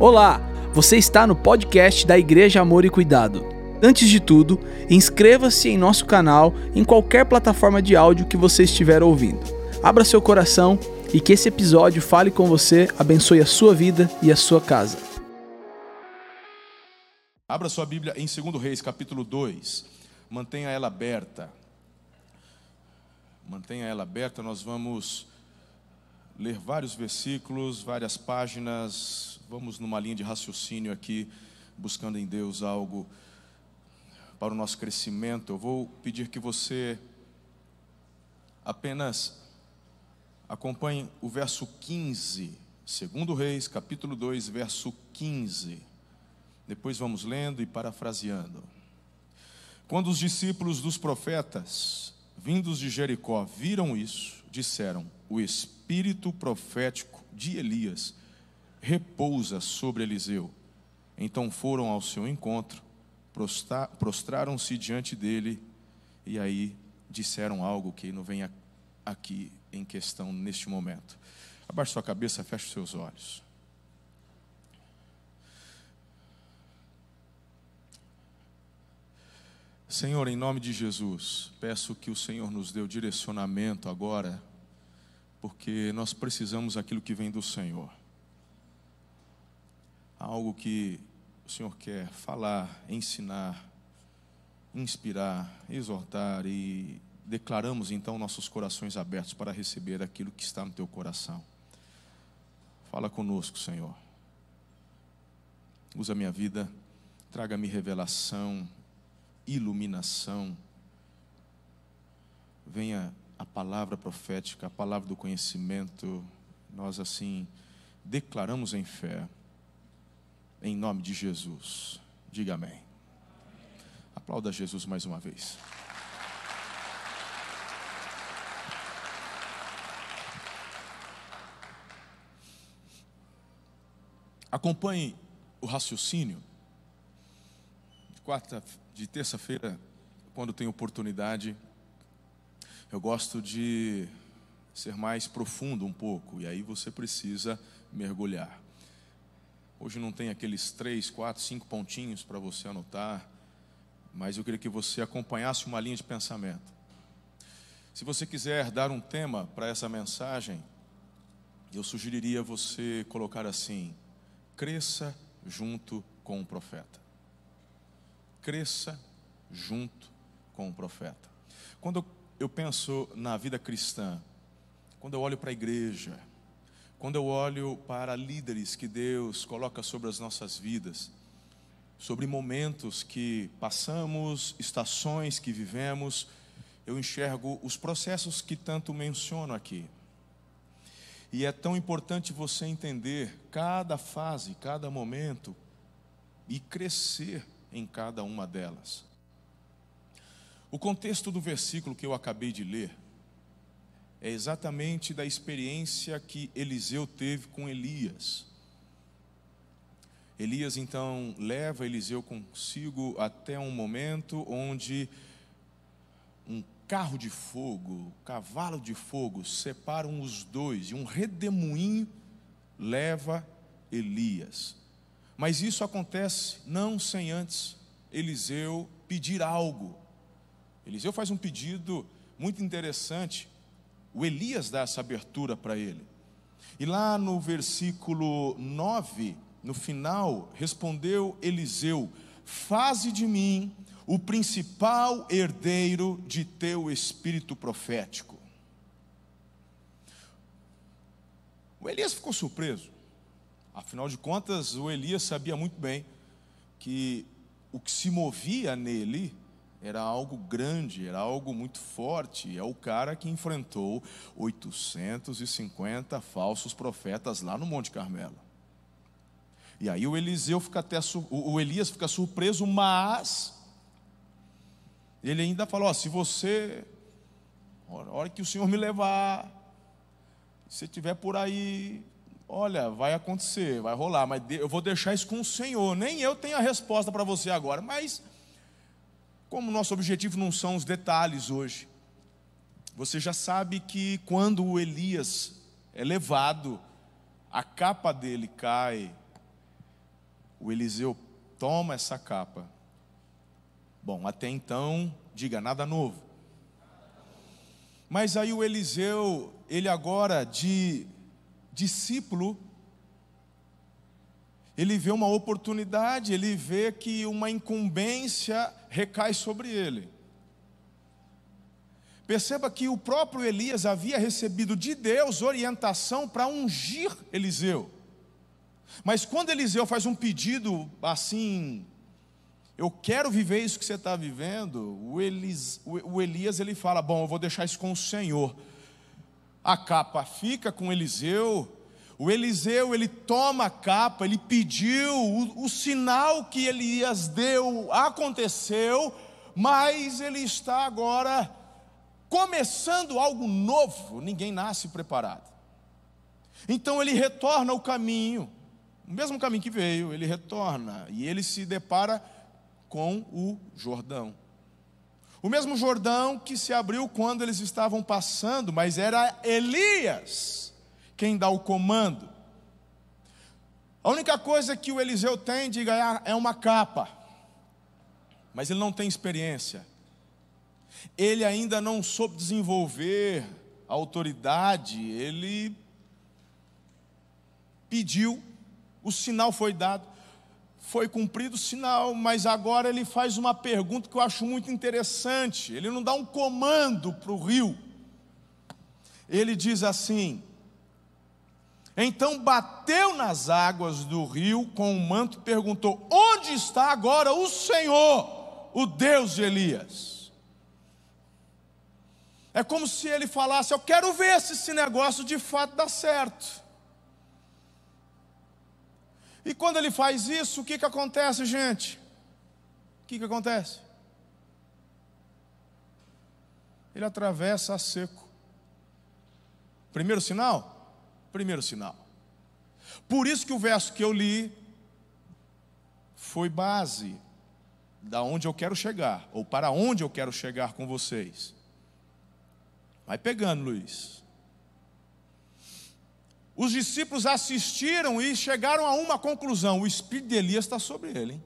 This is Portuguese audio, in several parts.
Olá, você está no podcast da Igreja Amor e Cuidado. Antes de tudo, inscreva-se em nosso canal em qualquer plataforma de áudio que você estiver ouvindo. Abra seu coração e que esse episódio fale com você, abençoe a sua vida e a sua casa. Abra sua Bíblia em 2 Reis, capítulo 2. Mantenha ela aberta. Mantenha ela aberta, nós vamos ler vários versículos, várias páginas, vamos numa linha de raciocínio aqui, buscando em Deus algo para o nosso crescimento. Eu vou pedir que você apenas acompanhe o verso 15, segundo Reis, capítulo 2, verso 15. Depois vamos lendo e parafraseando. Quando os discípulos dos profetas, vindos de Jericó, viram isso, disseram: O espírito profético de Elias repousa sobre Eliseu. Então foram ao seu encontro, prostraram-se diante dele e aí disseram algo que não vem aqui em questão neste momento. Abaixe sua cabeça, feche seus olhos. Senhor, em nome de Jesus, peço que o Senhor nos dê o direcionamento agora, porque nós precisamos aquilo que vem do Senhor. Algo que o Senhor quer falar, ensinar, inspirar, exortar e declaramos então nossos corações abertos para receber aquilo que está no teu coração. Fala conosco, Senhor. Usa minha vida, traga-me revelação, iluminação. Venha a palavra profética, a palavra do conhecimento. Nós assim declaramos em fé, em nome de Jesus. Diga amém. Aplauda Jesus mais uma vez. Acompanhe o raciocínio quarta, de terça-feira, quando tenho oportunidade, eu gosto de ser mais profundo um pouco, e aí você precisa mergulhar. Hoje não tem aqueles três, quatro, cinco pontinhos para você anotar, mas eu queria que você acompanhasse uma linha de pensamento. Se você quiser dar um tema para essa mensagem, eu sugeriria você colocar assim: cresça junto com o profeta cresça junto com o profeta. Quando eu penso na vida cristã, quando eu olho para a igreja, quando eu olho para líderes que Deus coloca sobre as nossas vidas, sobre momentos que passamos, estações que vivemos, eu enxergo os processos que tanto menciono aqui. E é tão importante você entender cada fase, cada momento e crescer em cada uma delas. O contexto do versículo que eu acabei de ler é exatamente da experiência que Eliseu teve com Elias. Elias então leva Eliseu consigo até um momento onde um carro de fogo, cavalo de fogo separam os dois e um redemoinho leva Elias. Mas isso acontece não sem antes Eliseu pedir algo. Eliseu faz um pedido muito interessante. O Elias dá essa abertura para ele. E lá no versículo 9, no final, respondeu Eliseu: Faze de mim o principal herdeiro de teu espírito profético. O Elias ficou surpreso. Afinal de contas, o Elias sabia muito bem que o que se movia nele era algo grande, era algo muito forte. É o cara que enfrentou 850 falsos profetas lá no Monte Carmelo. E aí o Eliseu fica até o Elias fica surpreso, mas ele ainda falou: se você, a hora que o Senhor me levar, se estiver por aí, Olha, vai acontecer, vai rolar, mas eu vou deixar isso com o Senhor. Nem eu tenho a resposta para você agora, mas como nosso objetivo não são os detalhes hoje, você já sabe que quando o Elias é levado, a capa dele cai O Eliseu toma essa capa. Bom, até então, diga nada novo. Mas aí o Eliseu, ele agora de discípulo, ele vê uma oportunidade, ele vê que uma incumbência recai sobre ele. Perceba que o próprio Elias havia recebido de Deus orientação para ungir Eliseu. Mas quando Eliseu faz um pedido assim, eu quero viver isso que você está vivendo, o, Elis, o Elias ele fala: Bom, eu vou deixar isso com o Senhor. A capa fica com Eliseu, o Eliseu, ele toma a capa, ele pediu, o, o sinal que Elias deu aconteceu, mas ele está agora começando algo novo, ninguém nasce preparado. Então ele retorna ao caminho, o mesmo caminho que veio, ele retorna e ele se depara com o Jordão. O mesmo Jordão que se abriu quando eles estavam passando, mas era Elias quem dá o comando. A única coisa que o Eliseu tem de ganhar é uma capa, mas ele não tem experiência. Ele ainda não soube desenvolver a autoridade, ele pediu, o sinal foi dado, foi cumprido o sinal, mas agora ele faz uma pergunta que eu acho muito interessante. Ele não dá um comando para o rio, ele diz assim: então bateu nas águas do rio com o manto e perguntou: Onde está agora o Senhor, o Deus de Elias? É como se ele falasse: Eu quero ver se esse negócio de fato dá certo. E quando ele faz isso, o que, que acontece, gente? O que, que acontece? Ele atravessa a seco. Primeiro sinal? Primeiro sinal. Por isso que o verso que eu li foi base da onde eu quero chegar, ou para onde eu quero chegar com vocês. Vai pegando, Luiz. Os discípulos assistiram e chegaram a uma conclusão: o espírito de Elias está sobre ele. Hein?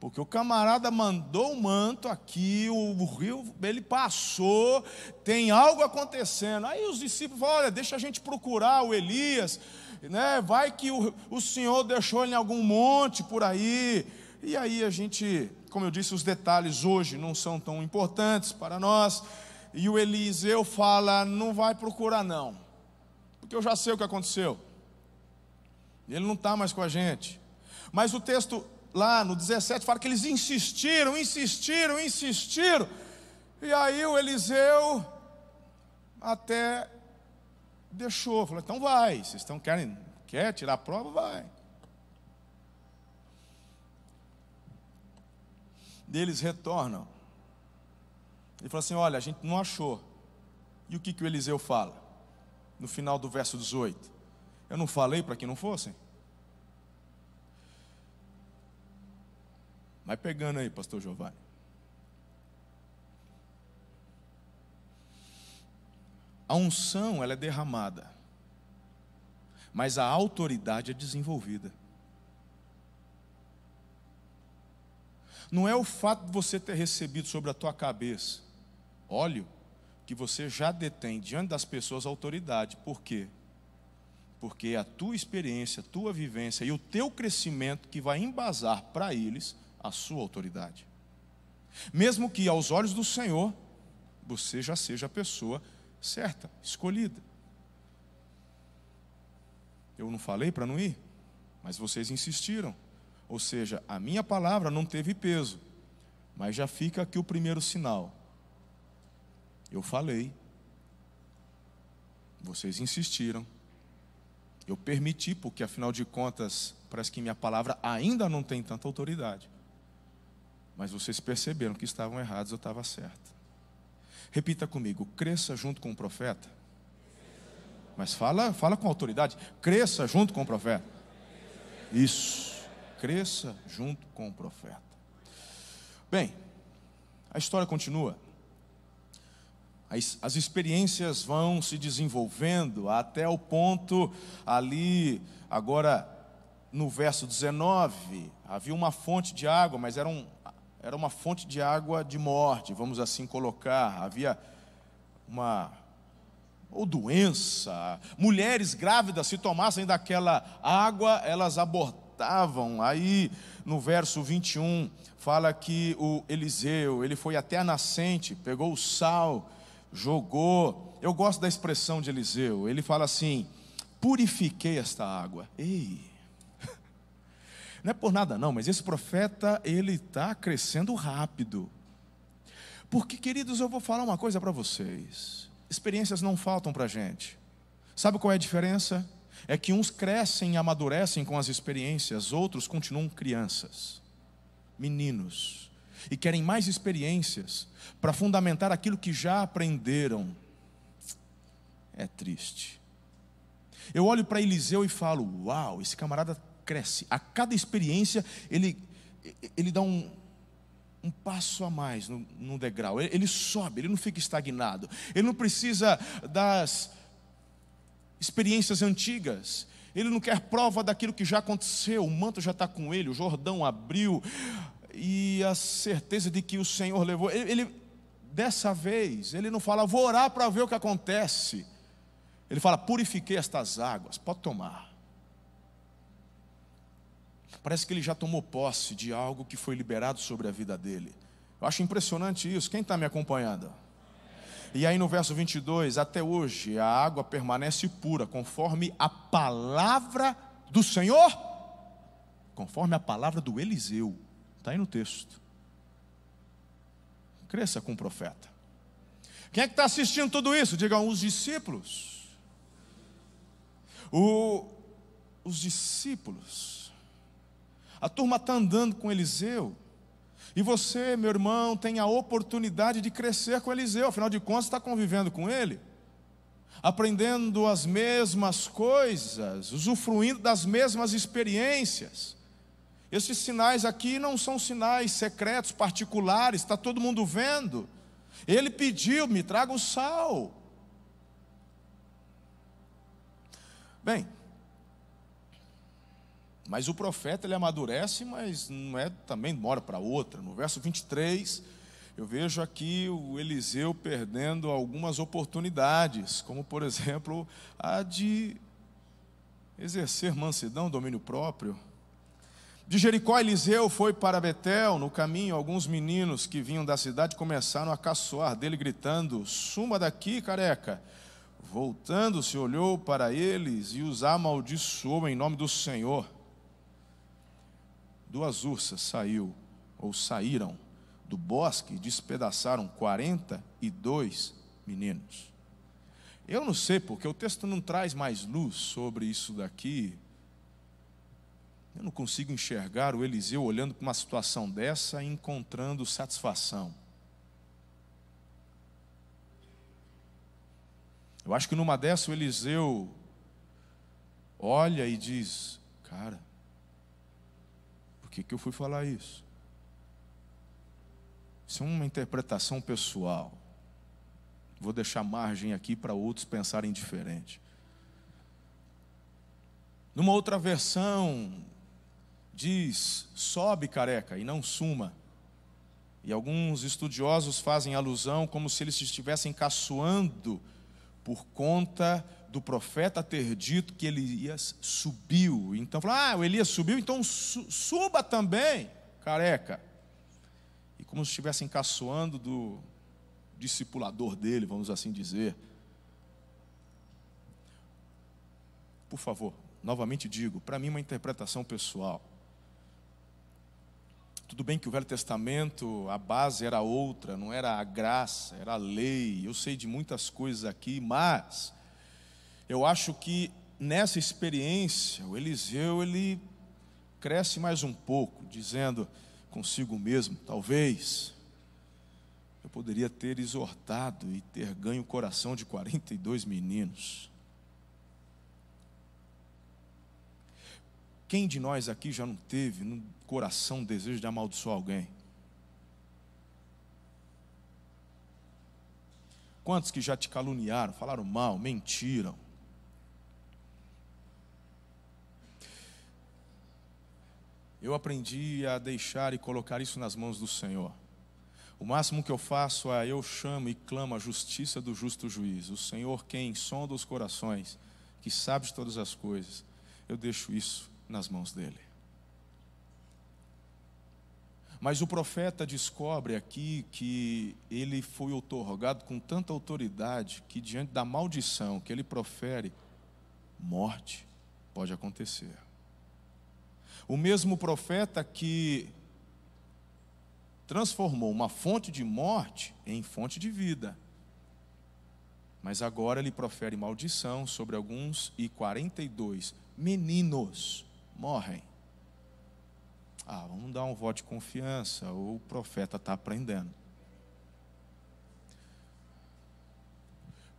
Porque o camarada mandou o manto aqui, o rio, ele passou, tem algo acontecendo. Aí os discípulos falam: olha, deixa a gente procurar o Elias, né? vai que o, o Senhor deixou ele em algum monte por aí. E aí a gente, como eu disse, os detalhes hoje não são tão importantes para nós. E o Eliseu fala: não vai procurar, não, porque eu já sei o que aconteceu. Ele não está mais com a gente. Mas o texto lá no 17, fala que eles insistiram, insistiram, insistiram. E aí o Eliseu até deixou, falou: então vai, vocês estão querem quer tirar a prova, vai. Eles retornam. Ele falou assim: olha, a gente não achou. E o que, que o Eliseu fala? No final do verso 18: Eu não falei para que não fossem? Vai pegando aí, pastor Giovanni. A unção ela é derramada, mas a autoridade é desenvolvida. Não é o fato de você ter recebido sobre a tua cabeça óleo que você já detém diante das pessoas autoridade. Por quê? Porque é a tua experiência, a tua vivência e o teu crescimento que vai embasar para eles a sua autoridade. Mesmo que aos olhos do Senhor você já seja a pessoa certa, escolhida. Eu não falei para não ir, mas vocês insistiram. Ou seja, a minha palavra não teve peso, mas já fica aqui o primeiro sinal. Eu falei, vocês insistiram, eu permiti, porque afinal de contas, parece que minha palavra ainda não tem tanta autoridade. Mas vocês perceberam que estavam errados, eu estava certo. Repita comigo: cresça junto com o profeta. Mas fala, fala com autoridade. Cresça junto com o profeta. Isso. Cresça junto com o profeta. Bem, a história continua. As, as experiências vão se desenvolvendo até o ponto ali, agora no verso 19, havia uma fonte de água, mas era, um, era uma fonte de água de morte, vamos assim colocar. Havia uma ou doença. Mulheres grávidas, se tomassem daquela água, elas abortavam. Aí, no verso 21, fala que o Eliseu, ele foi até a nascente, pegou o sal, jogou. Eu gosto da expressão de Eliseu. Ele fala assim: purifiquei esta água. Ei, não é por nada não, mas esse profeta, ele está crescendo rápido. Porque, queridos, eu vou falar uma coisa para vocês. Experiências não faltam para a gente. Sabe qual é a diferença? É que uns crescem e amadurecem com as experiências, outros continuam crianças, meninos, e querem mais experiências para fundamentar aquilo que já aprenderam. É triste. Eu olho para Eliseu e falo: Uau, esse camarada cresce. A cada experiência, ele, ele dá um, um passo a mais no, no degrau. Ele, ele sobe, ele não fica estagnado. Ele não precisa das experiências antigas. Ele não quer prova daquilo que já aconteceu. O manto já está com ele, o Jordão abriu e a certeza de que o Senhor levou. Ele, ele dessa vez, ele não fala, vou orar para ver o que acontece. Ele fala, purifiquei estas águas, pode tomar. Parece que ele já tomou posse de algo que foi liberado sobre a vida dele. Eu acho impressionante isso. Quem está me acompanhando? E aí no verso 22, até hoje a água permanece pura, conforme a palavra do Senhor, conforme a palavra do Eliseu. Está aí no texto. Cresça com o profeta. Quem é que está assistindo tudo isso? Digam os discípulos. O, os discípulos a turma está andando com Eliseu. E você, meu irmão, tem a oportunidade de crescer com Eliseu, afinal de contas, está convivendo com ele, aprendendo as mesmas coisas, usufruindo das mesmas experiências. Esses sinais aqui não são sinais secretos, particulares, está todo mundo vendo. Ele pediu: me traga o sal. Bem, mas o profeta ele amadurece, mas não é também hora para outra. No verso 23, eu vejo aqui o Eliseu perdendo algumas oportunidades, como por exemplo a de exercer mansidão, domínio próprio. De Jericó, Eliseu foi para Betel. No caminho, alguns meninos que vinham da cidade começaram a caçoar dele, gritando: Suma daqui, careca. Voltando-se, olhou para eles e os amaldiçoou em nome do Senhor duas ursas saiu ou saíram do bosque e despedaçaram 42 meninos. Eu não sei porque o texto não traz mais luz sobre isso daqui. Eu não consigo enxergar o Eliseu olhando para uma situação dessa e encontrando satisfação. Eu acho que numa dessa o Eliseu olha e diz: Cara, por que, que eu fui falar isso? Isso é uma interpretação pessoal. Vou deixar margem aqui para outros pensarem diferente. Numa outra versão, diz: sobe careca e não suma. E alguns estudiosos fazem alusão como se eles estivessem caçoando por conta do profeta ter dito que Elias subiu. Então, ah, o Elias subiu, então suba também, careca. E como se estivessem caçoando do discipulador dele, vamos assim dizer. Por favor, novamente digo, para mim uma interpretação pessoal. Tudo bem que o Velho Testamento, a base era outra, não era a graça, era a lei. Eu sei de muitas coisas aqui, mas eu acho que nessa experiência, o Eliseu ele cresce mais um pouco, dizendo consigo mesmo, talvez eu poderia ter exortado e ter ganho o coração de 42 meninos. Quem de nós aqui já não teve no coração desejo de amaldiçoar alguém? Quantos que já te caluniaram, falaram mal, mentiram? Eu aprendi a deixar e colocar isso nas mãos do Senhor. O máximo que eu faço é eu chamo e clamo a justiça do justo juiz. O Senhor, quem sonda os corações, que sabe de todas as coisas, eu deixo isso nas mãos dele. Mas o profeta descobre aqui que ele foi otorgado com tanta autoridade que, diante da maldição que ele profere, morte pode acontecer. O mesmo profeta que transformou uma fonte de morte em fonte de vida. Mas agora ele profere maldição sobre alguns e 42 meninos morrem. Ah, vamos dar um voto de confiança, o profeta está aprendendo.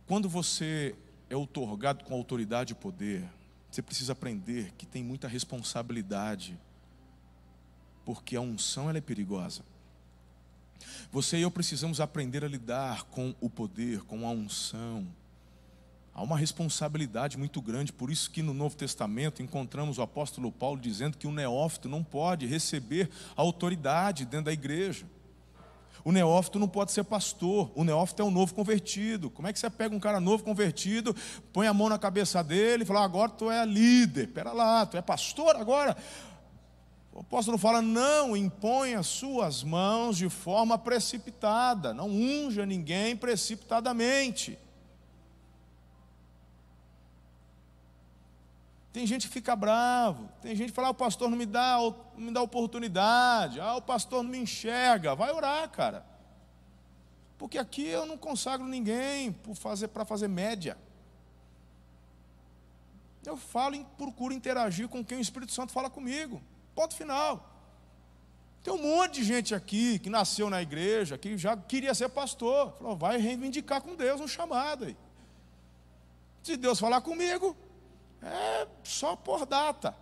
Quando você é otorgado com autoridade e poder, você precisa aprender que tem muita responsabilidade, porque a unção ela é perigosa. Você e eu precisamos aprender a lidar com o poder, com a unção, Há uma responsabilidade muito grande, por isso que no Novo Testamento encontramos o apóstolo Paulo dizendo que o neófito não pode receber autoridade dentro da igreja. O neófito não pode ser pastor, o neófito é um novo convertido. Como é que você pega um cara novo convertido, põe a mão na cabeça dele e fala: agora tu é líder, pera lá, tu é pastor agora? O apóstolo fala: não impõe as suas mãos de forma precipitada, não unja ninguém precipitadamente. Tem gente que fica bravo, tem gente que fala, ah, o pastor não me dá, não me dá oportunidade, ah, o pastor não me enxerga. Vai orar, cara. Porque aqui eu não consagro ninguém para fazer, fazer média. Eu falo e procuro interagir com quem o Espírito Santo fala comigo. Ponto final. Tem um monte de gente aqui que nasceu na igreja, que já queria ser pastor. Falou, vai reivindicar com Deus um chamado aí. Se Deus falar comigo, é só por data.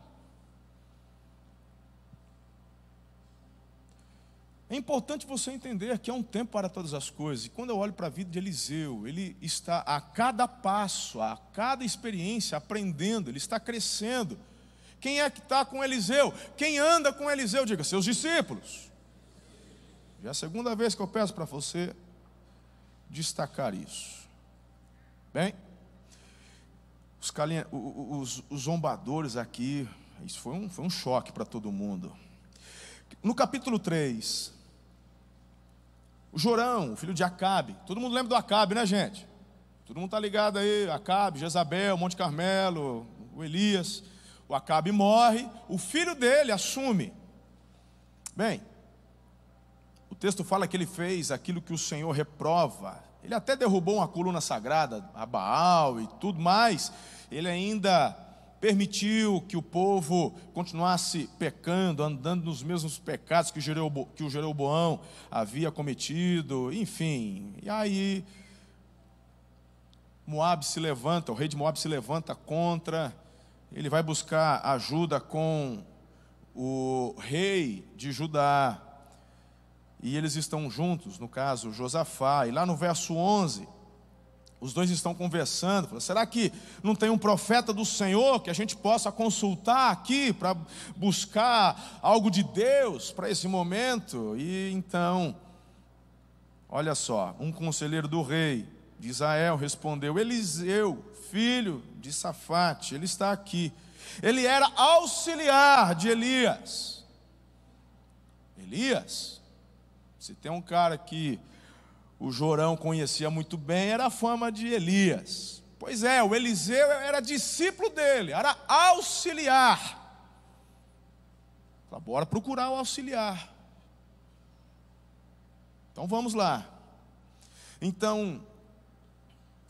É importante você entender que há um tempo para todas as coisas. E quando eu olho para a vida de Eliseu, ele está a cada passo, a cada experiência, aprendendo, ele está crescendo. Quem é que está com Eliseu? Quem anda com Eliseu? Diga, seus discípulos. Já é a segunda vez que eu peço para você destacar isso. Bem, os, calinha, os, os zombadores aqui, isso foi um, foi um choque para todo mundo. No capítulo 3, o Jorão, o filho de Acabe, todo mundo lembra do Acabe, né, gente? Todo mundo está ligado aí, Acabe, Jezabel, Monte Carmelo, o Elias. O Acabe morre, o filho dele assume. Bem, o texto fala que ele fez aquilo que o Senhor reprova. Ele até derrubou uma coluna sagrada, a Baal e tudo mais. Ele ainda permitiu que o povo continuasse pecando, andando nos mesmos pecados que o Jeroboão havia cometido, enfim. E aí Moab se levanta, o rei de Moab se levanta contra, ele vai buscar ajuda com o rei de Judá, e eles estão juntos, no caso Josafá, e lá no verso 11, os dois estão conversando, falam, será que não tem um profeta do Senhor que a gente possa consultar aqui para buscar algo de Deus para esse momento? E então, olha só, um conselheiro do rei de Israel respondeu: Eliseu, filho de Safate, ele está aqui. Ele era auxiliar de Elias. Elias se tem um cara que o Jorão conhecia muito bem, era a fama de Elias. Pois é, o Eliseu era discípulo dele, era auxiliar. Fala, bora procurar o auxiliar. Então vamos lá. Então,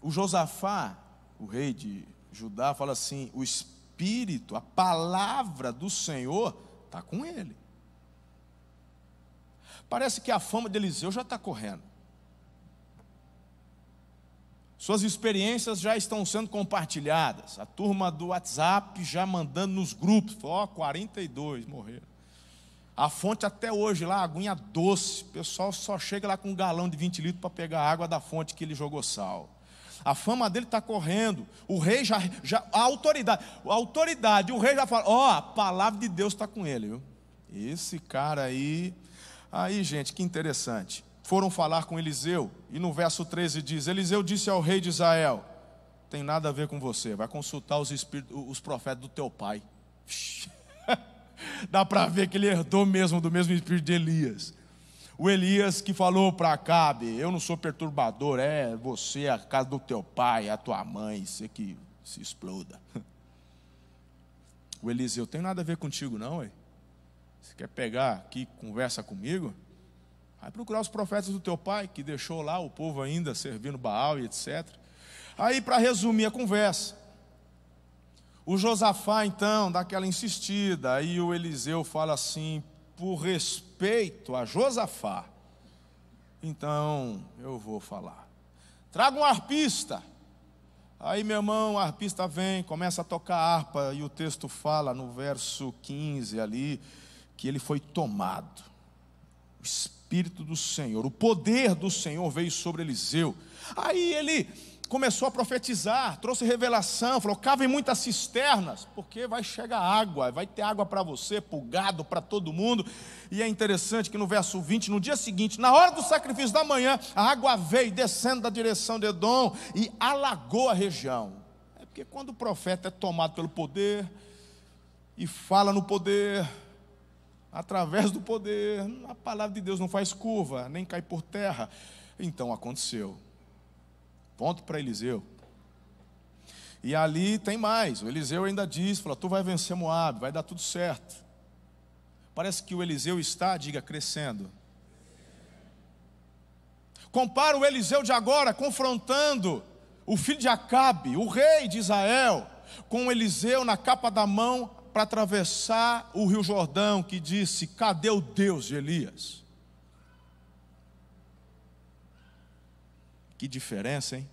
o Josafá, o rei de Judá, fala assim: o Espírito, a palavra do Senhor está com ele. Parece que a fama de Eliseu já está correndo. Suas experiências já estão sendo compartilhadas. A turma do WhatsApp já mandando nos grupos. Ó, oh, 42 morreram. A fonte até hoje lá, aguinha doce. O pessoal só chega lá com um galão de 20 litros para pegar a água da fonte que ele jogou sal. A fama dele está correndo. O rei já, já. A autoridade. A autoridade, o rei já fala: Ó, oh, a palavra de Deus está com ele, viu? Esse cara aí. Aí, gente, que interessante. Foram falar com Eliseu, e no verso 13 diz: Eliseu disse ao rei de Israel: Tem nada a ver com você, vai consultar os, os profetas do teu pai. Dá para ver que ele herdou mesmo do mesmo espírito de Elias. O Elias que falou para Acabe: Eu não sou perturbador, é você, a casa do teu pai, a tua mãe, você que se exploda. O Eliseu, tem nada a ver contigo, não, ué. Você quer pegar aqui, conversa comigo? Vai procurar os profetas do teu pai, que deixou lá o povo ainda servindo Baal e etc. Aí, para resumir a conversa, o Josafá então dá aquela insistida, aí o Eliseu fala assim: por respeito a Josafá, então eu vou falar. Traga um arpista. Aí, meu irmão, o arpista vem, começa a tocar harpa, e o texto fala no verso 15 ali, que ele foi tomado. O Espírito do Senhor, o poder do Senhor veio sobre Eliseu. Aí ele começou a profetizar, trouxe revelação, falou: cavem muitas cisternas, porque vai chegar água, vai ter água para você, para gado, para todo mundo. E é interessante que no verso 20, no dia seguinte, na hora do sacrifício da manhã, a água veio descendo da direção de Edom e alagou a região. É porque quando o profeta é tomado pelo poder e fala no poder, através do poder, a palavra de Deus não faz curva, nem cai por terra. Então aconteceu. Ponto para Eliseu. E ali tem mais. O Eliseu ainda diz: fala, Tu vai vencer Moab, vai dar tudo certo. Parece que o Eliseu está, diga, crescendo. Compara o Eliseu de agora confrontando o filho de Acabe, o rei de Israel, com Eliseu na capa da mão para atravessar o rio Jordão, que disse: Cadê o Deus de Elias? Que diferença, hein?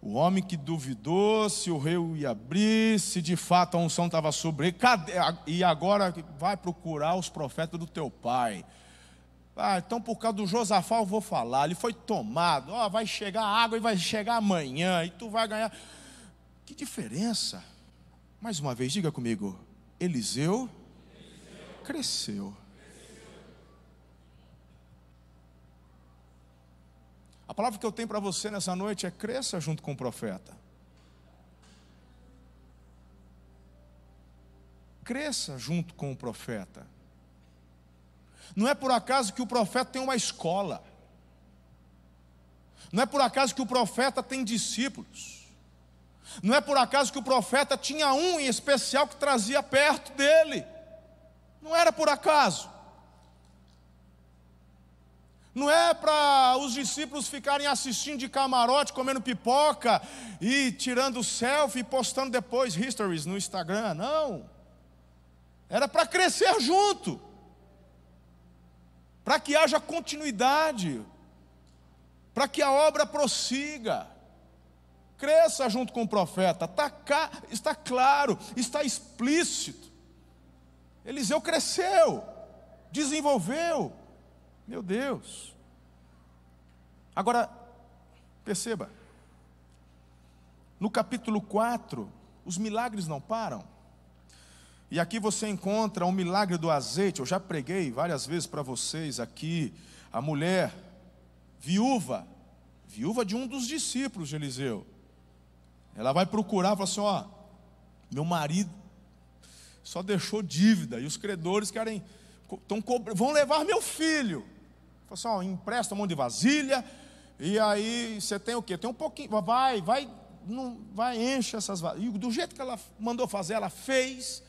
O homem que duvidou se o rei ia abrir, se de fato a unção estava sobre ele, e agora vai procurar os profetas do teu pai. Ah, então por causa do Josafá eu vou falar, ele foi tomado, ó, vai chegar água e vai chegar amanhã, e tu vai ganhar. Que diferença! Mais uma vez, diga comigo, Eliseu, cresceu. A palavra que eu tenho para você nessa noite é cresça junto com o profeta. Cresça junto com o profeta. Não é por acaso que o profeta tem uma escola. Não é por acaso que o profeta tem discípulos. Não é por acaso que o profeta tinha um em especial que trazia perto dele. Não era por acaso. Não é para os discípulos ficarem assistindo de camarote, comendo pipoca e tirando selfie e postando depois histories no Instagram, não. Era para crescer junto, para que haja continuidade, para que a obra prossiga. Cresça junto com o profeta, está, cá, está claro, está explícito. Eliseu cresceu, desenvolveu, meu Deus. Agora, perceba, no capítulo 4, os milagres não param. E aqui você encontra o um milagre do azeite. Eu já preguei várias vezes para vocês aqui. A mulher viúva, viúva de um dos discípulos de Eliseu. Ela vai procurar, fala assim: Ó, meu marido só deixou dívida e os credores querem, tão, vão levar meu filho. Falou assim, ó, empresta um monte de vasilha, e aí você tem o quê? Tem um pouquinho, vai, vai, não, vai, enche essas vasilhas. E do jeito que ela mandou fazer, ela fez.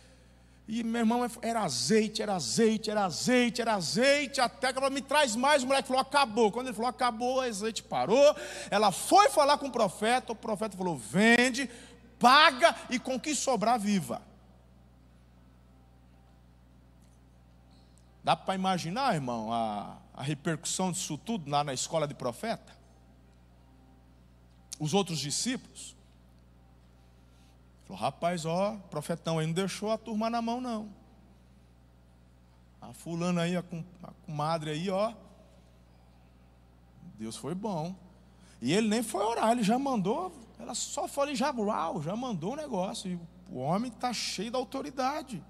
E meu irmão, era azeite, era azeite, era azeite, era azeite, até que ela me traz mais. O moleque falou, acabou. Quando ele falou, acabou, o azeite parou. Ela foi falar com o profeta, o profeta falou, vende, paga e com que sobrar, viva. Dá para imaginar, irmão, a, a repercussão disso tudo lá na escola de profeta? Os outros discípulos? Falou, rapaz, ó, profetão aí não deixou a turma na mão, não. A fulana aí, a, a comadre aí, ó. Deus foi bom. E ele nem foi orar, ele já mandou, ela só foi já, uau, já mandou o negócio. E o homem está cheio da autoridade.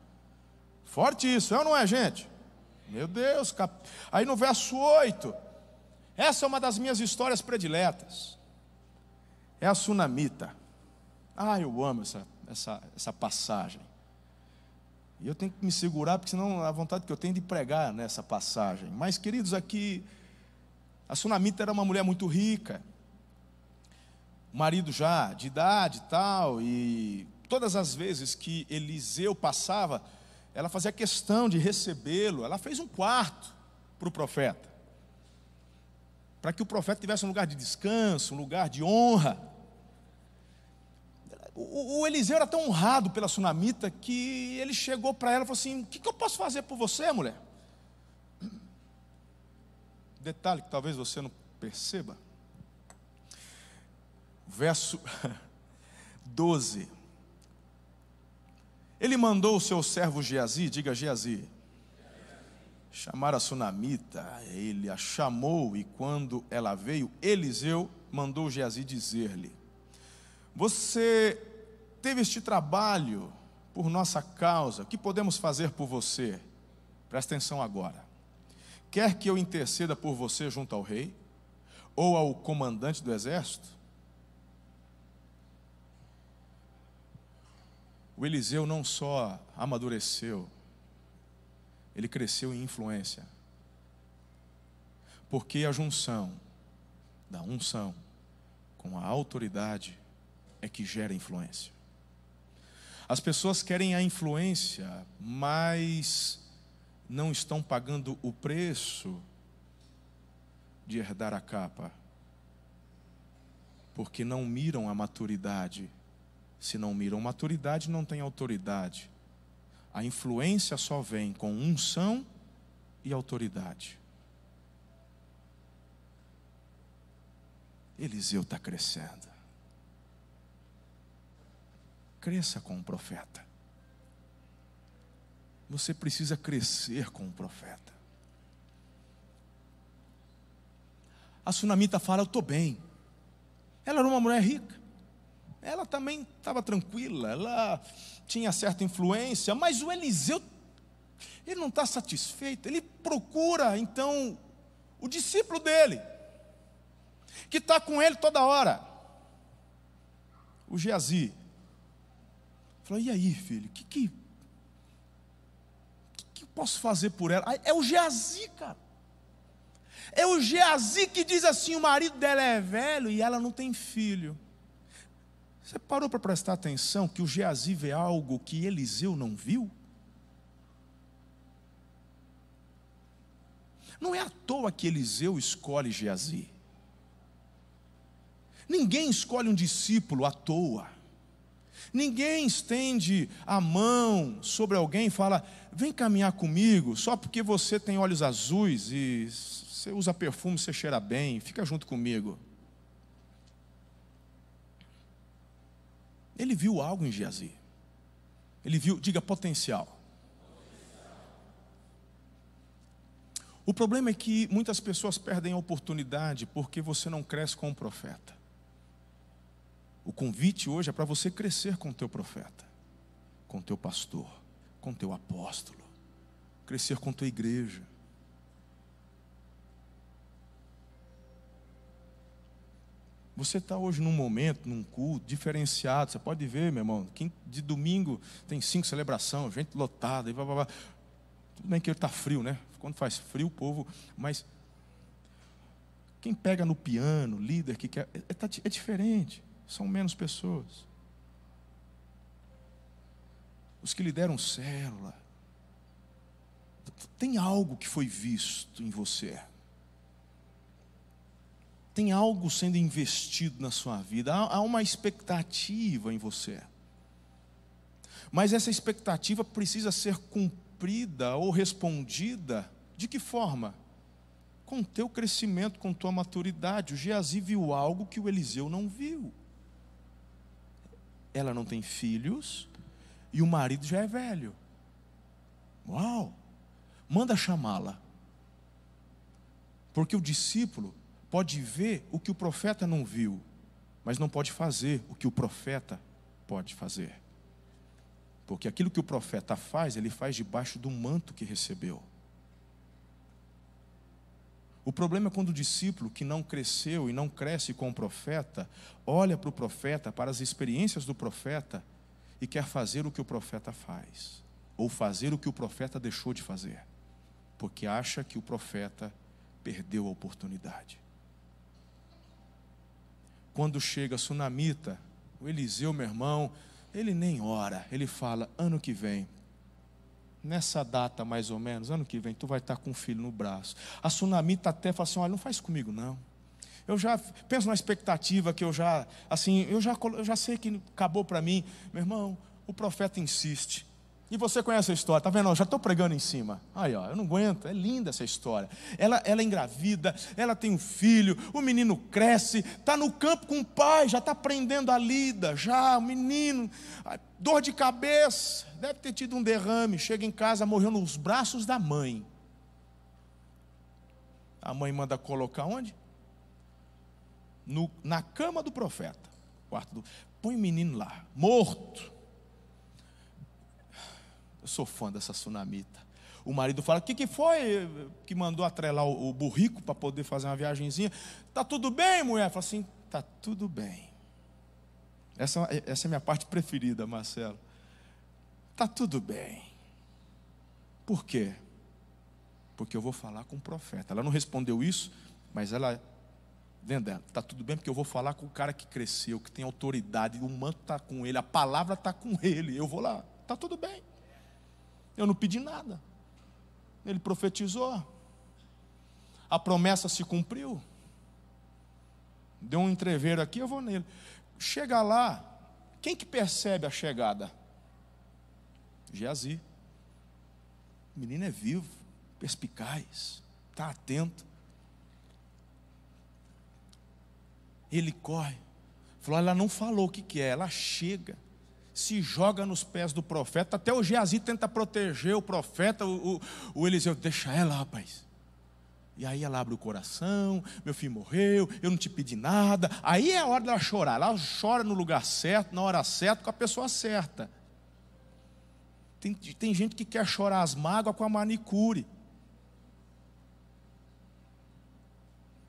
Forte isso, é ou não é, gente? Meu Deus, cap... aí no verso 8, essa é uma das minhas histórias prediletas. É a sunamita. Ah, eu amo essa, essa, essa passagem. E eu tenho que me segurar, porque senão a vontade que eu tenho de pregar nessa passagem. Mas, queridos, aqui, a sunamita era uma mulher muito rica. Marido já de idade e tal, e todas as vezes que Eliseu passava, ela fazia questão de recebê-lo. Ela fez um quarto para o profeta, para que o profeta tivesse um lugar de descanso, um lugar de honra. O, o Eliseu era tão honrado pela sunamita que ele chegou para ela e falou assim: O que, que eu posso fazer por você, mulher? Detalhe que talvez você não perceba. Verso 12. Ele mandou o seu servo Geazi, diga Geazi, chamar a sunamita. Ele a chamou e quando ela veio, Eliseu mandou Geazi dizer-lhe: Você teve este trabalho por nossa causa, o que podemos fazer por você? Presta atenção agora. Quer que eu interceda por você junto ao rei ou ao comandante do exército? O Eliseu não só amadureceu, ele cresceu em influência. Porque a junção da unção com a autoridade é que gera influência. As pessoas querem a influência, mas não estão pagando o preço de herdar a capa, porque não miram a maturidade se não miram maturidade, não tem autoridade. A influência só vem com unção e autoridade. Eliseu está crescendo. Cresça com o profeta. Você precisa crescer com o profeta. A sunamita fala: Eu estou bem. Ela era uma mulher rica ela também estava tranquila, ela tinha certa influência, mas o Eliseu, ele não está satisfeito, ele procura então o discípulo dele, que está com ele toda hora, o Geazi. Falou: e aí, filho, o que, que, que, que posso fazer por ela? É o Geazi, cara. É o Geazi que diz assim: o marido dela é velho e ela não tem filho. Você parou para prestar atenção que o Geazi vê algo que Eliseu não viu? Não é à toa que Eliseu escolhe Geazi. Ninguém escolhe um discípulo à toa. Ninguém estende a mão sobre alguém e fala: vem caminhar comigo, só porque você tem olhos azuis e você usa perfume, você cheira bem, fica junto comigo. Ele viu algo em Geazi. Ele viu, diga potencial. O problema é que muitas pessoas perdem a oportunidade porque você não cresce com o profeta. O convite hoje é para você crescer com o teu profeta, com o teu pastor, com o teu apóstolo, crescer com a tua igreja. Você está hoje num momento, num culto diferenciado. Você pode ver, meu irmão, de domingo tem cinco celebrações, gente lotada, e blá, blá, blá. Tudo bem que ele está frio, né? Quando faz frio, o povo. Mas quem pega no piano, líder que quer. É, é, é diferente. São menos pessoas. Os que lideram célula. Tem algo que foi visto em você tem algo sendo investido na sua vida, há, uma expectativa em você. Mas essa expectativa precisa ser cumprida ou respondida de que forma? Com o teu crescimento, com tua maturidade. O Geazi viu algo que o Eliseu não viu. Ela não tem filhos e o marido já é velho. Uau! Manda chamá-la. Porque o discípulo pode ver o que o profeta não viu, mas não pode fazer o que o profeta pode fazer. Porque aquilo que o profeta faz, ele faz debaixo do manto que recebeu. O problema é quando o discípulo que não cresceu e não cresce com o profeta, olha para o profeta, para as experiências do profeta e quer fazer o que o profeta faz, ou fazer o que o profeta deixou de fazer, porque acha que o profeta perdeu a oportunidade. Quando chega a sunamita, o Eliseu, meu irmão, ele nem ora, ele fala: ano que vem, nessa data mais ou menos, ano que vem, tu vai estar com um filho no braço. A sunamita até fala assim: olha, não faz comigo não. Eu já penso na expectativa que eu já, assim, eu já, eu já sei que acabou para mim. Meu irmão, o profeta insiste. E você conhece a história, tá vendo? Eu já estou pregando em cima. Aí, ó, eu não aguento, é linda essa história. Ela, ela é engravida, ela tem um filho, o menino cresce, está no campo com o pai, já está aprendendo a lida, já, o menino, dor de cabeça, deve ter tido um derrame, chega em casa, morreu nos braços da mãe. A mãe manda colocar onde? No, na cama do profeta. Quarto do, põe o menino lá, morto. Eu sou fã dessa sunamita. O marido fala: O que, que foi que mandou atrelar o, o burrico para poder fazer uma viagemzinha? Tá tudo bem, mulher? Fala assim: Tá tudo bem. Essa, essa é a minha parte preferida, Marcelo. Tá tudo bem. Por quê? Porque eu vou falar com o profeta. Ela não respondeu isso, mas ela dela. Está tudo bem, porque eu vou falar com o cara que cresceu, que tem autoridade, o manto está com ele, a palavra está com ele. Eu vou lá, está tudo bem. Eu não pedi nada. Ele profetizou. A promessa se cumpriu. Deu um entreveiro aqui, eu vou nele. Chega lá, quem que percebe a chegada? Geazi. O menino é vivo, perspicaz, está atento. Ele corre. Falou, ela não falou o que, que é, ela chega se joga nos pés do profeta. Até o Geazi tenta proteger o profeta. O, o, o, Eliseu, deixa ela, rapaz. E aí ela abre o coração, meu filho morreu, eu não te pedi nada. Aí é a hora dela chorar. Ela chora no lugar certo, na hora certa, com a pessoa certa. Tem, tem gente que quer chorar as mágoas com a manicure.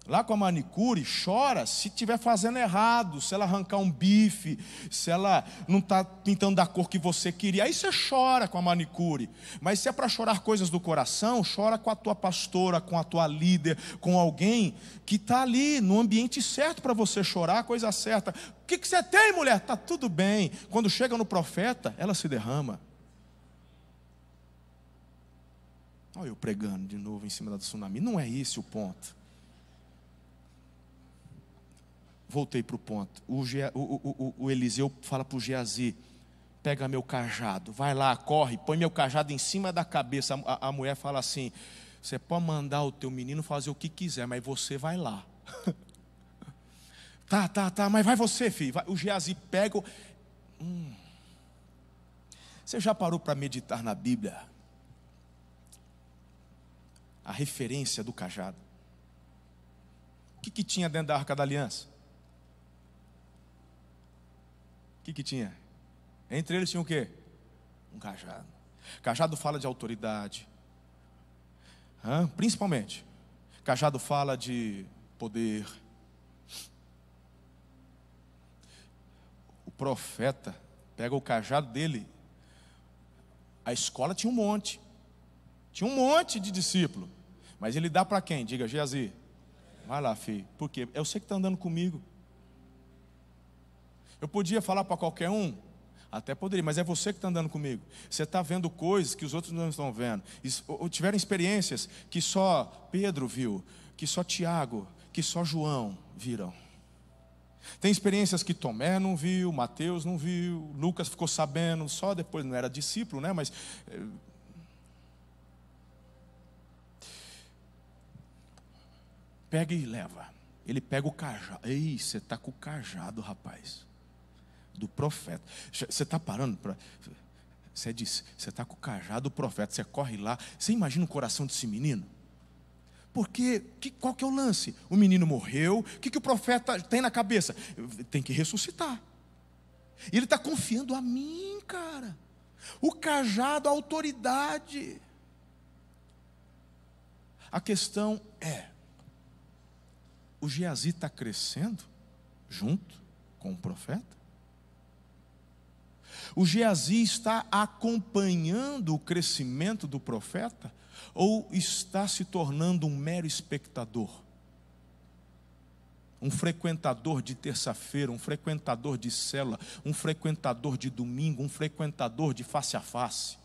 Lá com a manicure, chora se estiver fazendo errado, se ela arrancar um bife, se ela não está pintando da cor que você queria. Aí você chora com a manicure. Mas se é para chorar coisas do coração, chora com a tua pastora, com a tua líder, com alguém que está ali no ambiente certo para você chorar, coisa certa. O que, que você tem, mulher? Está tudo bem. Quando chega no profeta, ela se derrama. Olha eu pregando de novo em cima da tsunami. Não é esse o ponto. Voltei para o ponto. O, o, o, Eliseu fala para o Geazi: pega meu cajado, vai lá, corre, põe meu cajado em cima da cabeça. A, a mulher fala assim: você pode mandar o teu menino fazer o que quiser, mas você vai lá. tá, tá, tá, mas vai você, filho. Vai. O Geazi pega. Hum. Você já parou para meditar na Bíblia? A referência do cajado. O que, que tinha dentro da arca da aliança? Que, que tinha? Entre eles tinha o quê? Um cajado. Cajado fala de autoridade. Hã? Principalmente. Cajado fala de poder. O profeta pega o cajado dele. A escola tinha um monte. Tinha um monte de discípulo. Mas ele dá para quem? Diga, Geazi. Vai lá, filho. Por quê? É você que está andando comigo. Eu podia falar para qualquer um? Até poderia, mas é você que está andando comigo. Você está vendo coisas que os outros não estão vendo. Ou tiveram experiências que só Pedro viu, que só Tiago, que só João viram. Tem experiências que Tomé não viu, Mateus não viu, Lucas ficou sabendo, só depois não era discípulo, né? Mas eh, pega e leva. Ele pega o cajado. Ei, você está com o cajado, rapaz do profeta. Você está parando para. Você disse, você está com o cajado do profeta, você corre lá. Você imagina o coração desse menino? Porque que, qual que é o lance? O menino morreu, o que, que o profeta tem na cabeça? Tem que ressuscitar. Ele está confiando a mim, cara. O cajado, a autoridade. A questão é: o Geazi está crescendo junto com o profeta? O Geazi está acompanhando o crescimento do profeta ou está se tornando um mero espectador? Um frequentador de terça-feira, um frequentador de cela, um frequentador de domingo, um frequentador de face a face.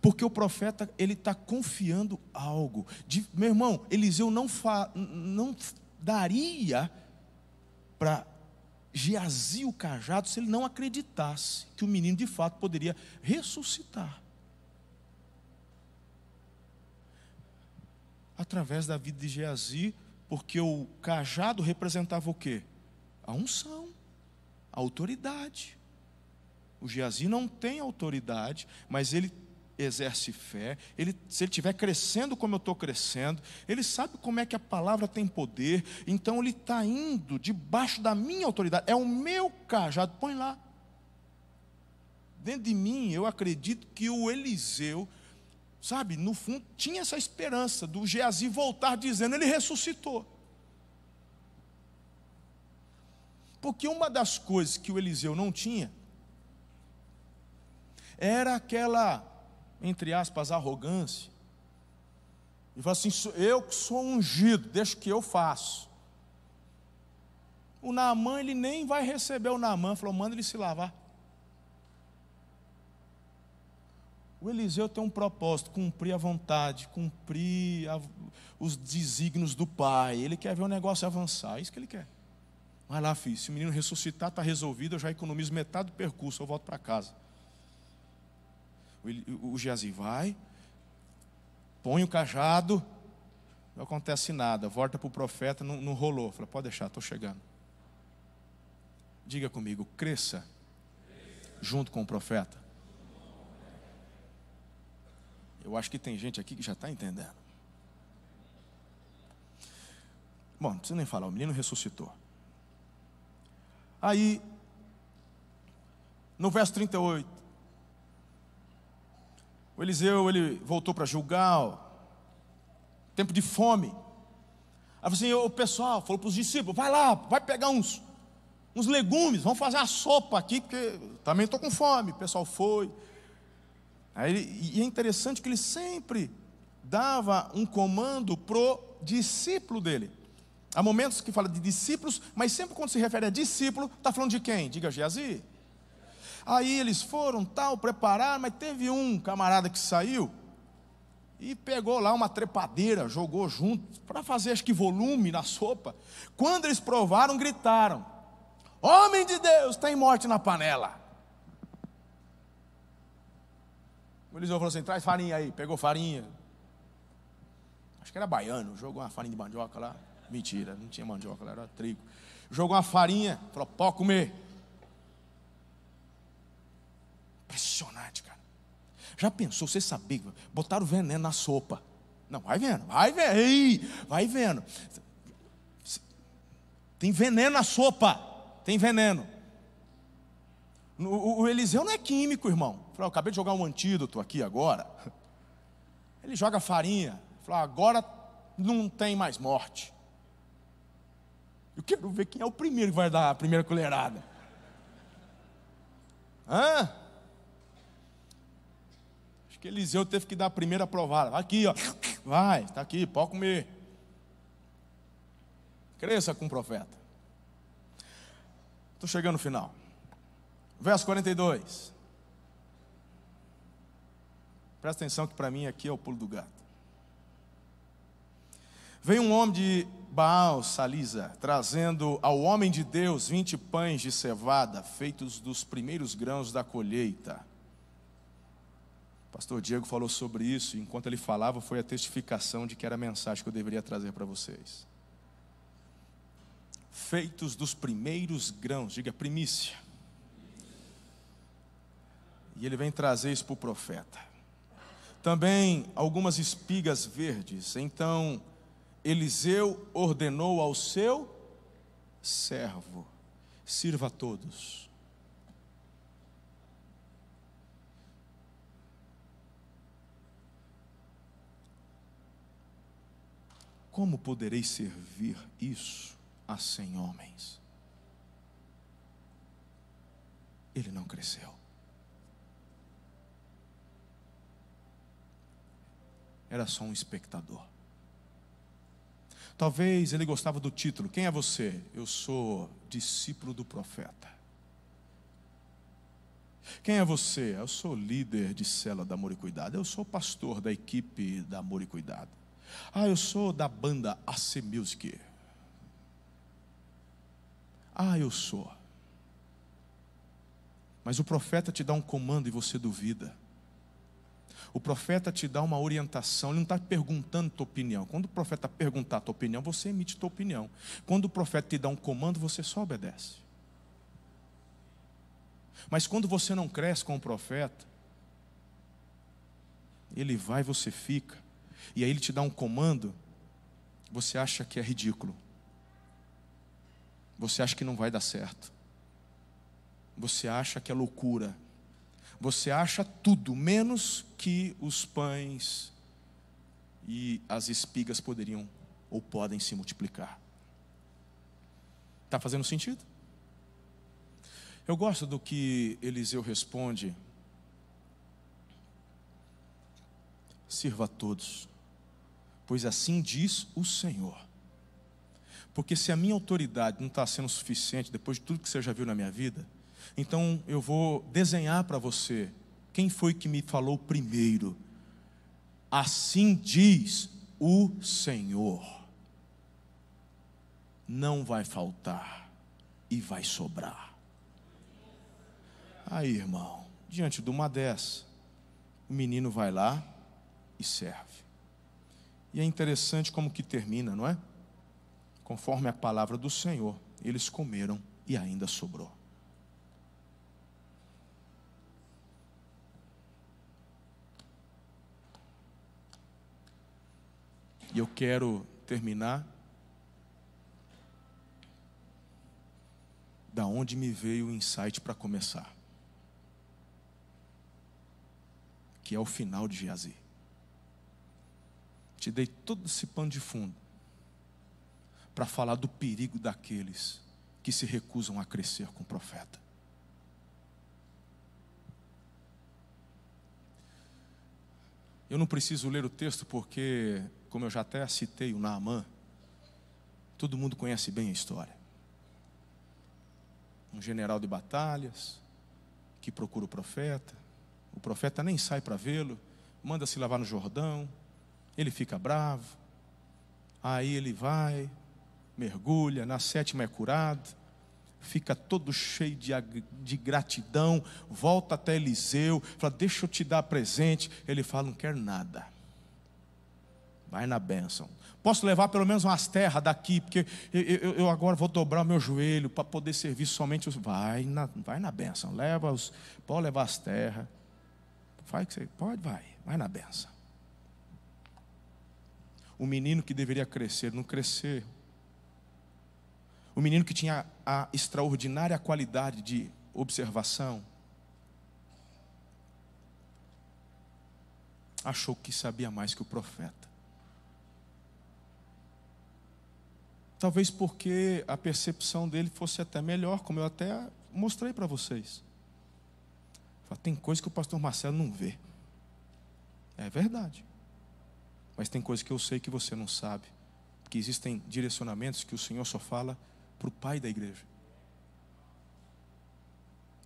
Porque o profeta, ele está confiando algo. De, meu irmão, Eliseu não, fa, não daria para Geazi o cajado se ele não acreditasse que o menino de fato poderia ressuscitar. Através da vida de Geazi, porque o cajado representava o quê? A unção, a autoridade. O Geazi não tem autoridade, mas ele exerce fé, ele, se ele estiver crescendo como eu estou crescendo, ele sabe como é que a palavra tem poder, então ele está indo debaixo da minha autoridade, é o meu cajado, põe lá. Dentro de mim, eu acredito que o Eliseu, sabe, no fundo, tinha essa esperança do Geazi voltar dizendo, ele ressuscitou. Porque uma das coisas que o Eliseu não tinha era aquela entre aspas, arrogância. E fala assim: eu que sou ungido, deixa que eu faço. O Naamã, ele nem vai receber o Naamã, falou: manda ele se lavar. O Eliseu tem um propósito, cumprir a vontade, cumprir a, os desígnios do pai. Ele quer ver o negócio avançar, é isso que ele quer. Vai lá, filho, se o menino ressuscitar, está resolvido, eu já economizo metade do percurso, eu volto para casa. O, Geazi vai, põe o cajado, não acontece nada. Volta para o profeta, não, não rolou. Fala, pode deixar, estou chegando. Diga comigo, cresça junto com o profeta. Eu acho que tem gente aqui que já está entendendo. Bom, não precisa nem falar, o menino ressuscitou. Aí, no verso 38, o Eliseu, ele voltou para Gilgal, tempo de fome. Aí assim, o pessoal falou para os discípulos: vai lá, vai pegar uns, uns legumes, vamos fazer uma sopa aqui, porque também estou com fome. O pessoal foi. Aí, e é interessante que ele sempre dava um comando pro discípulo dele. Há momentos que fala de discípulos, mas sempre quando se refere a discípulo, está falando de quem? Diga Geazi. Aí eles foram, tal, prepararam, mas teve um camarada que saiu e pegou lá uma trepadeira, jogou junto, para fazer acho que volume na sopa. Quando eles provaram, gritaram: Homem de Deus, tem morte na panela. O Eliseu falou assim: traz farinha aí, pegou farinha. Acho que era baiano, jogou uma farinha de mandioca lá. Mentira, não tinha mandioca, lá era trigo. Jogou uma farinha, falou: pode comer. Impressionante, cara. Já pensou, você saber, botaram veneno na sopa. Não, vai vendo, vai vendo, ei, vai vendo. Tem veneno na sopa, tem veneno. O, o Eliseu não é químico, irmão. Falou, acabei de jogar um antídoto aqui agora. Ele joga farinha. Falou, agora não tem mais morte. Eu quero ver quem é o primeiro que vai dar a primeira colherada. Hã? Acho que Eliseu teve que dar a primeira provada. Aqui, ó. Vai, está aqui, pode comer. Cresça com o profeta. Estou chegando no final. Verso 42. Presta atenção que para mim aqui é o pulo do gato. Veio um homem de Baal, Salisa, trazendo ao homem de Deus vinte pães de cevada, feitos dos primeiros grãos da colheita. Pastor Diego falou sobre isso, e enquanto ele falava, foi a testificação de que era a mensagem que eu deveria trazer para vocês. Feitos dos primeiros grãos, diga primícia. E ele vem trazer isso para o profeta. Também algumas espigas verdes. Então Eliseu ordenou ao seu servo: sirva a todos. Como poderei servir isso a cem homens? Ele não cresceu. Era só um espectador. Talvez ele gostava do título. Quem é você? Eu sou discípulo do profeta. Quem é você? Eu sou líder de cela da Amor e Cuidado. Eu sou pastor da equipe da Amor e Cuidado. Ah, eu sou da banda AC Music. Ah, eu sou. Mas o profeta te dá um comando e você duvida. O profeta te dá uma orientação, ele não está perguntando tua opinião. Quando o profeta perguntar tua opinião, você emite tua opinião. Quando o profeta te dá um comando, você só obedece. Mas quando você não cresce com o profeta, ele vai, você fica, e aí ele te dá um comando, você acha que é ridículo, você acha que não vai dar certo, você acha que é loucura, você acha tudo, menos que os pães e as espigas poderiam ou podem se multiplicar. Está fazendo sentido? Eu gosto do que Eliseu responde. Sirva a todos, pois assim diz o Senhor. Porque se a minha autoridade não está sendo suficiente, depois de tudo que você já viu na minha vida, então eu vou desenhar para você quem foi que me falou primeiro. Assim diz o Senhor: não vai faltar e vai sobrar. Aí, irmão, diante de uma dessa, o menino vai lá e serve. E é interessante como que termina, não é? Conforme a palavra do Senhor, eles comeram e ainda sobrou. E eu quero terminar da onde me veio o insight para começar. Que é o final de Geazi. Te dei todo esse pano de fundo para falar do perigo daqueles que se recusam a crescer com o profeta. Eu não preciso ler o texto porque como eu já até citei o Naamã, todo mundo conhece bem a história. Um general de batalhas que procura o profeta, o profeta nem sai para vê-lo, manda se lavar no Jordão, ele fica bravo, aí ele vai, mergulha, na sétima é curado, fica todo cheio de, de gratidão, volta até Eliseu, fala: Deixa eu te dar presente. Ele fala: Não quero nada Vai na bênção. Posso levar pelo menos umas terras daqui, porque eu, eu, eu agora vou dobrar o meu joelho para poder servir somente os. Vai na, vai na bênção. Leva os. Pode levar as terras. Faz que você. Pode, vai. Vai na bênção. O menino que deveria crescer, não cresceu. O menino que tinha a extraordinária qualidade de observação, achou que sabia mais que o profeta. Talvez porque a percepção dele fosse até melhor, como eu até mostrei para vocês. Tem coisa que o pastor Marcelo não vê. É verdade. Mas tem coisa que eu sei que você não sabe. Que existem direcionamentos que o Senhor só fala para o pai da igreja.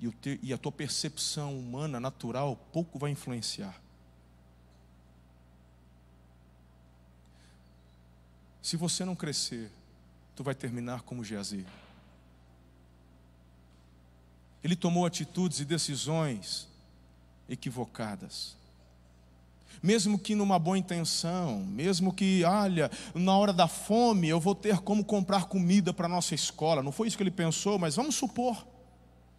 E, te, e a tua percepção humana, natural, pouco vai influenciar. Se você não crescer tu vai terminar como Geazi. Ele tomou atitudes e decisões equivocadas. Mesmo que numa boa intenção, mesmo que, olha, na hora da fome eu vou ter como comprar comida para a nossa escola. Não foi isso que ele pensou, mas vamos supor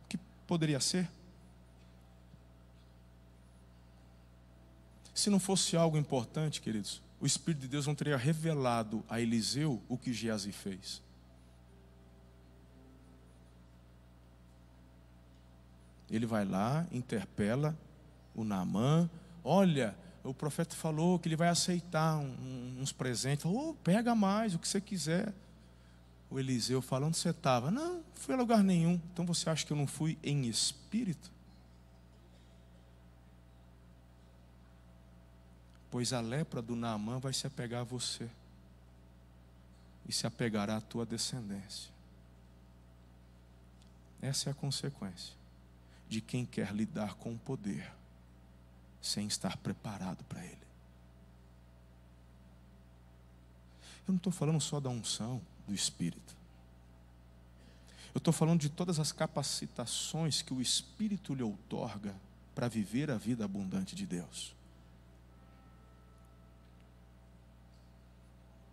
que poderia ser. Se não fosse algo importante, queridos, o Espírito de Deus não teria revelado a Eliseu o que Geazi fez. Ele vai lá, interpela o Naamã, olha, o profeta falou que ele vai aceitar um, uns presentes. Falou, oh, pega mais, o que você quiser. O Eliseu falou, onde você estava? Não, não fui a lugar nenhum. Então você acha que eu não fui em espírito? Pois a lepra do Naamã vai se apegar a você. E se apegará à tua descendência. Essa é a consequência de quem quer lidar com o poder sem estar preparado para ele. Eu não estou falando só da unção do Espírito. Eu estou falando de todas as capacitações que o Espírito lhe outorga para viver a vida abundante de Deus.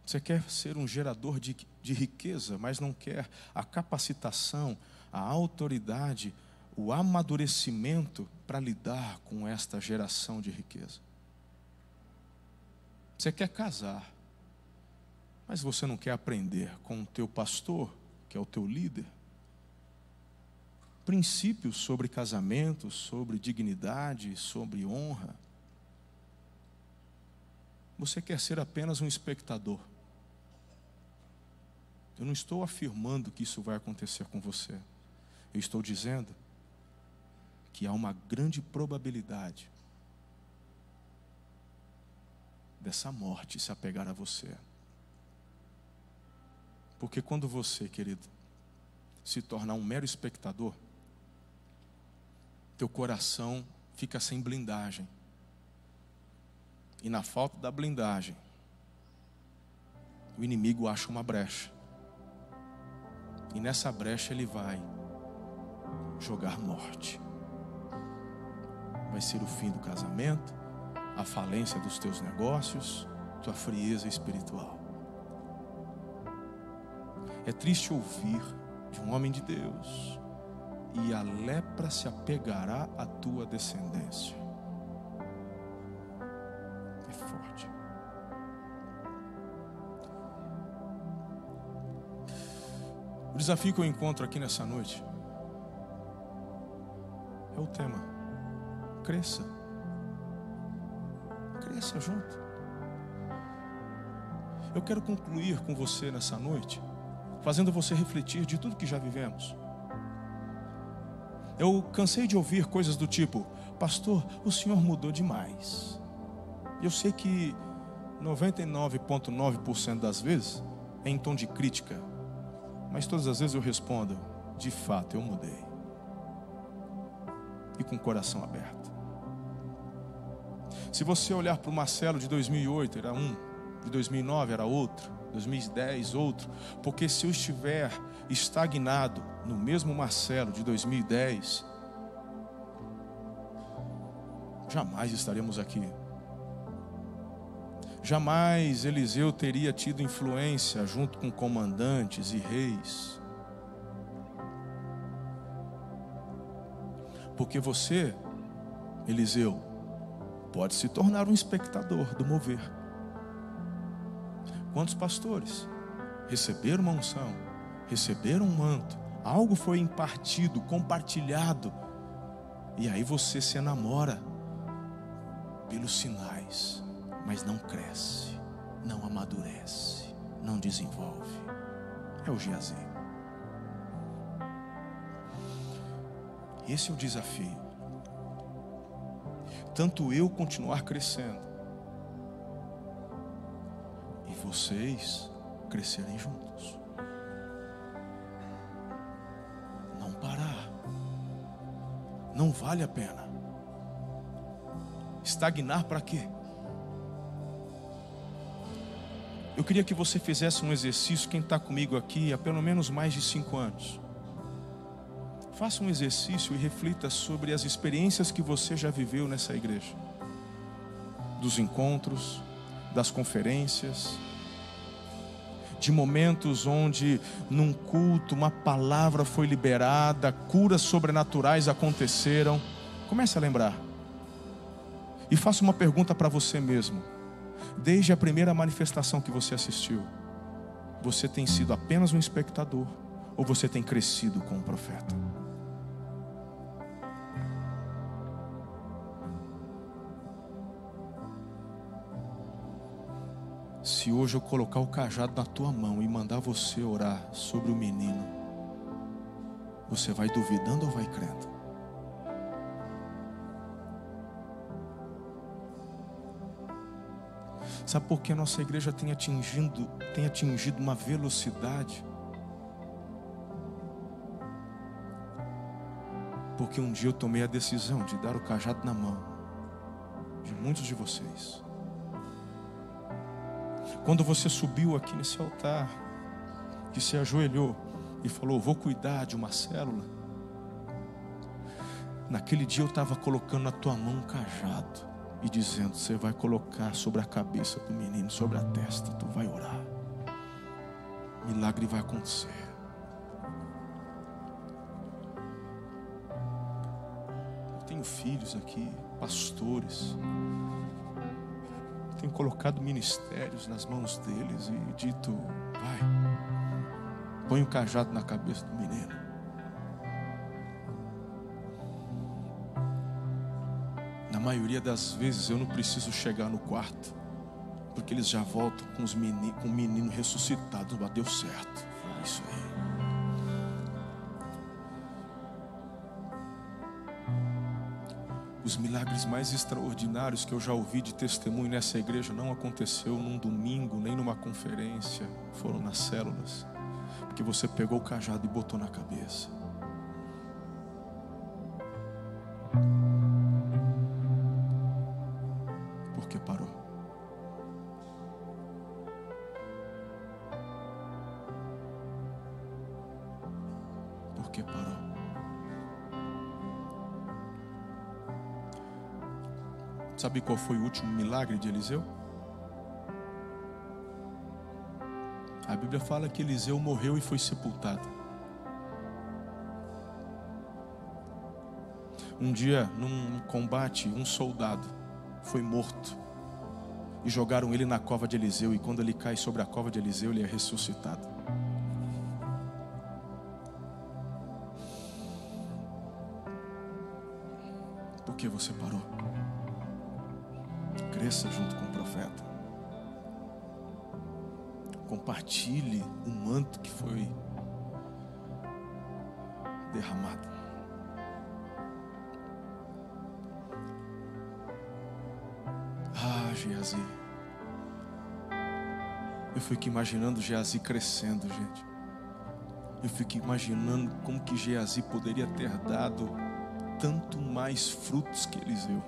Você quer ser um gerador de, de riqueza, mas não quer a capacitação, a autoridade, o amadurecimento para lidar com esta geração de riqueza. Você quer casar, mas você não quer aprender com o teu pastor, que é o teu líder, princípios sobre casamento, sobre dignidade, sobre honra. Você quer ser apenas um espectador. Eu não estou afirmando que isso vai acontecer com você. Eu estou dizendo que há uma grande probabilidade dessa morte se apegar a você. Porque quando você, querido, se tornar um mero espectador, teu coração fica sem blindagem. E na falta da blindagem, o inimigo acha uma brecha. E nessa brecha ele vai jogar morte vai ser o fim do casamento, a falência dos teus negócios, tua frieza espiritual. É triste ouvir de um homem de Deus, e a lepra se apegará à tua descendência. É forte. O desafio que eu encontro aqui nessa noite é o tema cresça. Cresça junto. Eu quero concluir com você nessa noite, fazendo você refletir de tudo que já vivemos. Eu cansei de ouvir coisas do tipo: Pastor, o senhor mudou demais. Eu sei que 99,9% das vezes é em tom de crítica, mas todas as vezes eu respondo: De fato, eu mudei. E com o coração aberto. Se você olhar para o Marcelo de 2008, era um, de 2009 era outro, 2010 outro, porque se eu estiver estagnado no mesmo Marcelo de 2010, jamais estaremos aqui. Jamais Eliseu teria tido influência junto com comandantes e reis. Porque você, Eliseu, pode se tornar um espectador do mover. Quantos pastores receberam uma unção, receberam um manto, algo foi impartido, compartilhado, e aí você se enamora pelos sinais, mas não cresce, não amadurece, não desenvolve. É o Geazi. Esse é o desafio tanto eu continuar crescendo e vocês crescerem juntos. Não parar. Não vale a pena. Estagnar para quê? Eu queria que você fizesse um exercício, quem está comigo aqui há pelo menos mais de cinco anos. Faça um exercício e reflita sobre as experiências que você já viveu nessa igreja. Dos encontros, das conferências, de momentos onde num culto uma palavra foi liberada, curas sobrenaturais aconteceram. Comece a lembrar. E faça uma pergunta para você mesmo. Desde a primeira manifestação que você assistiu, você tem sido apenas um espectador ou você tem crescido com o profeta? Se hoje eu colocar o cajado na tua mão e mandar você orar sobre o menino, você vai duvidando ou vai crendo? Sabe por que a nossa igreja tem atingido, tem atingido uma velocidade? Porque um dia eu tomei a decisão de dar o cajado na mão de muitos de vocês. Quando você subiu aqui nesse altar, que se ajoelhou e falou: Vou cuidar de uma célula. Naquele dia eu estava colocando na tua mão um cajado e dizendo: Você vai colocar sobre a cabeça do menino, sobre a testa, tu vai orar. Milagre vai acontecer. Eu tenho filhos aqui, pastores. Tenho colocado ministérios nas mãos deles e dito: Vai, põe o um cajado na cabeça do menino. Na maioria das vezes eu não preciso chegar no quarto, porque eles já voltam com, os com o menino ressuscitado. Ah, deu certo. Os milagres mais extraordinários que eu já ouvi de testemunho nessa igreja não aconteceu num domingo, nem numa conferência, foram nas células, porque você pegou o cajado e botou na cabeça. Sabe qual foi o último milagre de Eliseu? A Bíblia fala que Eliseu morreu e foi sepultado. Um dia, num combate, um soldado foi morto e jogaram ele na cova de Eliseu. E quando ele cai sobre a cova de Eliseu, ele é ressuscitado. Por que você parou? Cresça junto com o profeta. Compartilhe o manto que foi derramado. Ah, Geazi. Eu fico imaginando Geazi crescendo, gente. Eu fico imaginando como que Geazi poderia ter dado tanto mais frutos que Eliseu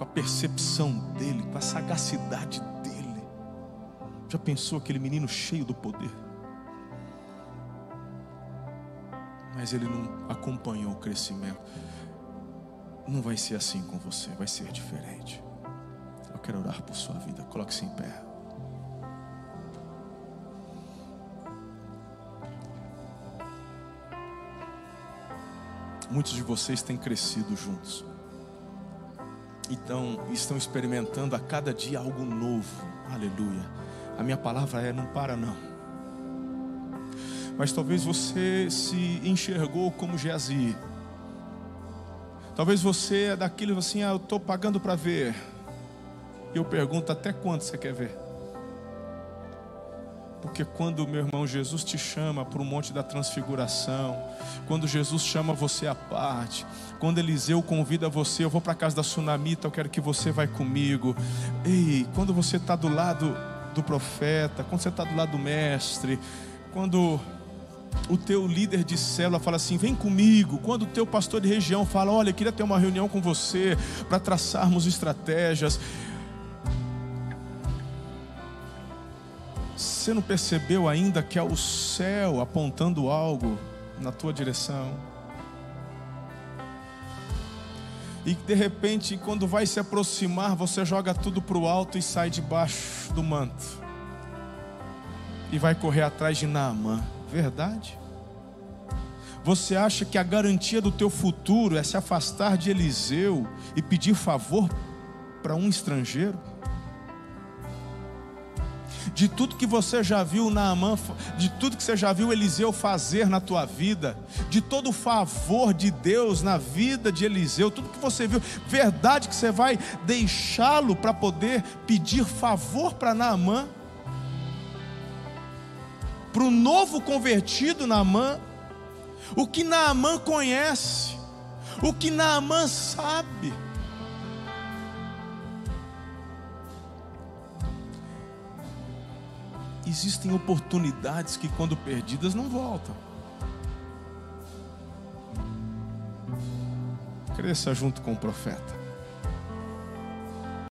com a percepção dele, com a sagacidade dele. Já pensou aquele menino cheio do poder? Mas ele não acompanhou o crescimento. Não vai ser assim com você, vai ser diferente. Eu quero orar por sua vida. Coloque-se em pé. Muitos de vocês têm crescido juntos então estão experimentando a cada dia algo novo. Aleluia. A minha palavra é: não para não. Mas talvez você se enxergou como Geazi. Talvez você é daquilo assim, ah, eu estou pagando para ver. E eu pergunto: até quando você quer ver? Porque quando meu irmão Jesus te chama para o monte da transfiguração, quando Jesus chama você à parte, quando Eliseu convida você, eu vou para a casa da sunamita, eu quero que você vai comigo. Ei, quando você está do lado do profeta, quando você está do lado do mestre, quando o teu líder de célula fala assim: vem comigo. Quando o teu pastor de região fala: olha, eu queria ter uma reunião com você para traçarmos estratégias. Você não percebeu ainda que é o céu apontando algo na tua direção? E de repente, quando vai se aproximar, você joga tudo para o alto e sai debaixo do manto. E vai correr atrás de Naamã. Verdade? Você acha que a garantia do teu futuro é se afastar de Eliseu e pedir favor para um estrangeiro? De tudo que você já viu Naamã, de tudo que você já viu Eliseu fazer na tua vida, de todo o favor de Deus na vida de Eliseu, tudo que você viu, verdade que você vai deixá-lo para poder pedir favor para Naamã, para o novo convertido Naamã, o que Naamã conhece, o que Naamã sabe. Existem oportunidades que, quando perdidas, não voltam. Cresça junto com o profeta.